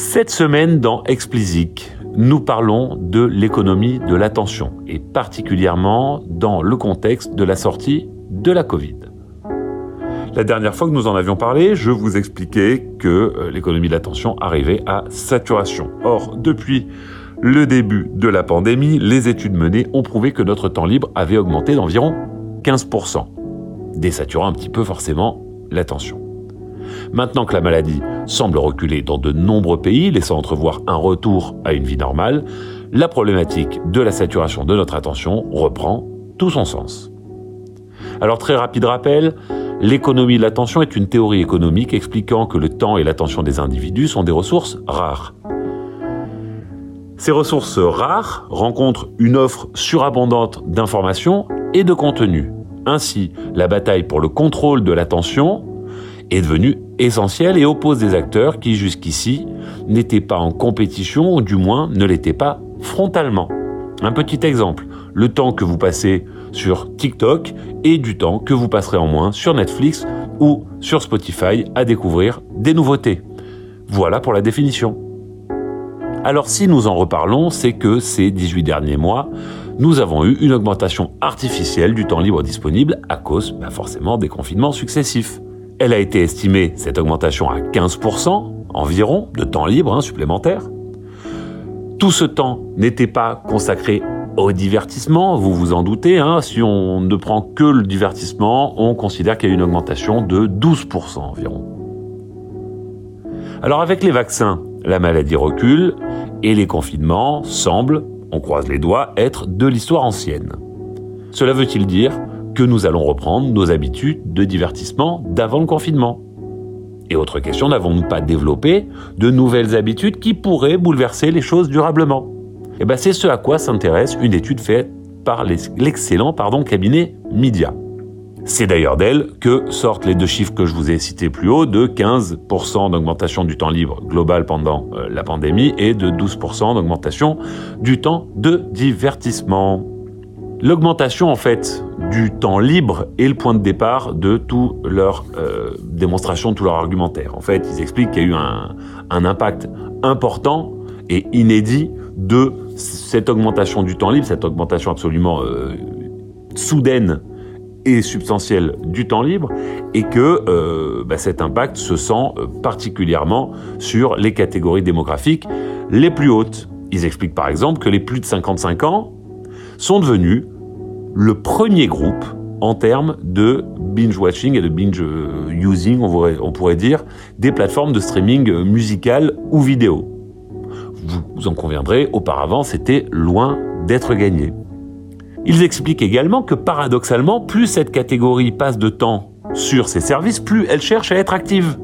Cette semaine dans Explicit, nous parlons de l'économie de l'attention et particulièrement dans le contexte de la sortie de la Covid. La dernière fois que nous en avions parlé, je vous expliquais que euh, l'économie de l'attention arrivait à saturation. Or, depuis le début de la pandémie, les études menées ont prouvé que notre temps libre avait augmenté d'environ 15%, désaturant un petit peu forcément l'attention. Maintenant que la maladie semble reculer dans de nombreux pays, laissant entrevoir un retour à une vie normale, la problématique de la saturation de notre attention reprend tout son sens. Alors très rapide rappel, l'économie de l'attention est une théorie économique expliquant que le temps et l'attention des individus sont des ressources rares. Ces ressources rares rencontrent une offre surabondante d'informations et de contenus. Ainsi, la bataille pour le contrôle de l'attention est devenue essentielle et oppose des acteurs qui jusqu'ici n'étaient pas en compétition ou du moins ne l'étaient pas frontalement. Un petit exemple, le temps que vous passez sur TikTok et du temps que vous passerez en moins sur Netflix ou sur Spotify à découvrir des nouveautés. Voilà pour la définition. Alors si nous en reparlons, c'est que ces 18 derniers mois, nous avons eu une augmentation artificielle du temps libre disponible à cause bah, forcément des confinements successifs. Elle a été estimée, cette augmentation, à 15% environ de temps libre hein, supplémentaire. Tout ce temps n'était pas consacré au divertissement, vous vous en doutez. Hein, si on ne prend que le divertissement, on considère qu'il y a une augmentation de 12% environ. Alors avec les vaccins, la maladie recule et les confinements semblent, on croise les doigts, être de l'histoire ancienne. Cela veut-il dire que nous allons reprendre nos habitudes de divertissement d'avant le confinement Et autre question, n'avons-nous pas développé de nouvelles habitudes qui pourraient bouleverser les choses durablement? Eh bien, c'est ce à quoi s'intéresse une étude faite par l'excellent cabinet Media. C'est d'ailleurs d'elle que sortent les deux chiffres que je vous ai cités plus haut, de 15% d'augmentation du temps libre global pendant euh, la pandémie et de 12% d'augmentation du temps de divertissement. L'augmentation en fait du temps libre est le point de départ de toute leur euh, démonstration, de tout leur argumentaire. En fait, ils expliquent qu'il y a eu un, impact important et inédit de cette augmentation du temps libre, cette augmentation absolument euh, soudaine et substantielle du temps libre, et que euh, bah, cet impact se sent particulièrement sur les catégories démographiques les plus hautes. Ils expliquent par exemple que les plus de 55 ans sont devenus le premier groupe en termes de binge-watching et de binge-using, on, pourrait dire, des plateformes de streaming musical ou vidéo. Vous en conviendrez, auparavant, c'était loin d'être gagné. Ils expliquent également que paradoxalement, plus cette catégorie passe de temps sur ces services, plus elle cherche à être active,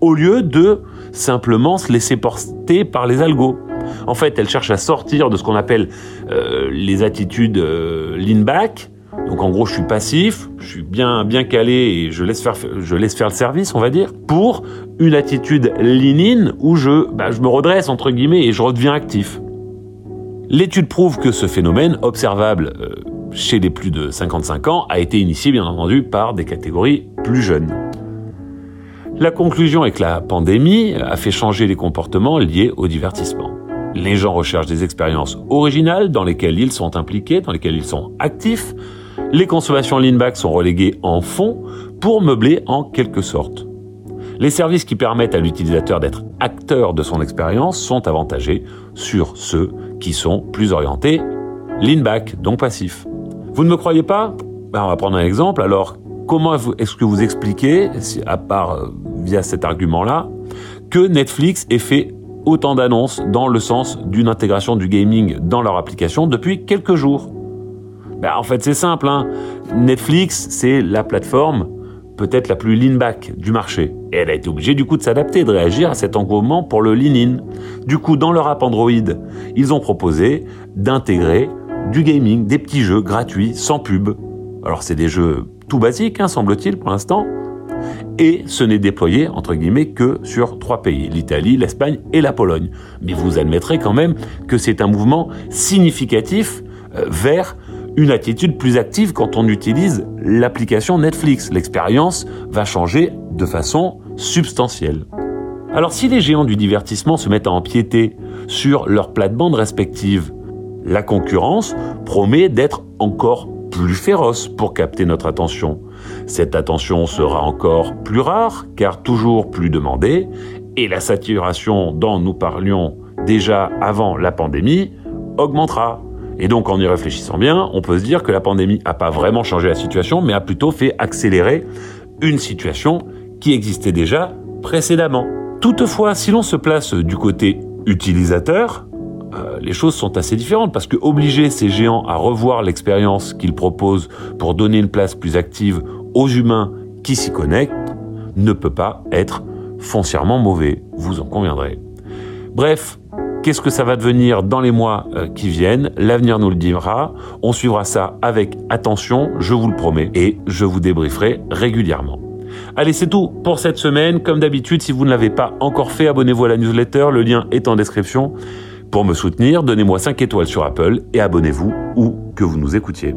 au lieu de simplement se laisser porter par les algos. En fait, elle cherche à sortir de ce qu'on appelle euh, les attitudes euh, lean back. Donc en gros, je suis passif, je suis bien bien calé et je laisse faire le service, on va dire, pour une attitude lean in où je bah, je me redresse entre guillemets et je redeviens actif. L'étude prouve que ce phénomène observable euh, chez les plus de 55 ans a été initié bien entendu par des catégories plus jeunes. La conclusion est que la pandémie a fait changer les comportements liés au divertissement. Les gens recherchent des expériences originales dans lesquelles ils sont impliqués, dans lesquelles ils sont actifs. Les consommations lean-back sont reléguées en fond pour meubler en quelque sorte. Les services qui permettent à l'utilisateur d'être acteur de son expérience sont avantagés sur ceux qui sont plus orientés lean-back, donc passifs. Vous ne me croyez pas? Ben, On va prendre un exemple. Alors, comment est-ce que vous expliquez, à part euh, via cet argument-là, que Netflix ait fait autant d'annonces dans le sens d'une intégration du gaming dans leur application depuis quelques jours. Ben, en fait, c'est simple. Hein. Netflix, c'est la plateforme peut-être la plus lean-back du marché. Et elle a été obligée du coup de s'adapter, de réagir à cet engouement pour le lean-in. Du coup, dans leur app Android, ils ont proposé d'intégrer du gaming, des petits jeux gratuits, sans pub. Alors c'est des jeux tout basiques, hein, semble-t-il, pour l'instant et ce n'est déployé, entre guillemets, que sur trois pays, l'Italie, l'Espagne et la Pologne. Mais vous admettrez quand même que c'est un mouvement significatif euh, vers une attitude plus active quand on utilise l'application Netflix. L'expérience va changer de façon substantielle. Alors si les géants du divertissement se mettent à empiéter sur leurs plates-bandes respectives, la concurrence promet d'être encore plus féroce pour capter notre attention. Cette attention sera encore plus rare car toujours plus demandée et la saturation dont nous parlions déjà avant la pandémie augmentera. Et donc en y réfléchissant bien, on peut se dire que la pandémie n'a pas vraiment changé la situation mais a plutôt fait accélérer une situation qui existait déjà précédemment. Toutefois, si l'on se place du côté utilisateur, euh, les choses sont assez différentes parce que obliger ces géants à revoir l'expérience qu'ils proposent pour donner une place plus active aux humains qui s'y connectent ne peut pas être foncièrement mauvais, vous en conviendrez. Bref, qu'est-ce que ça va devenir dans les mois euh, qui viennent? L'avenir nous le dira. On suivra ça avec attention, je vous le promets, et je vous débrieferai régulièrement. Allez, c'est tout pour cette semaine. Comme d'habitude, si vous ne l'avez pas encore fait, abonnez-vous à la newsletter. Le lien est en description. Pour me soutenir, donnez-moi 5 étoiles sur Apple et abonnez-vous où que vous nous écoutiez.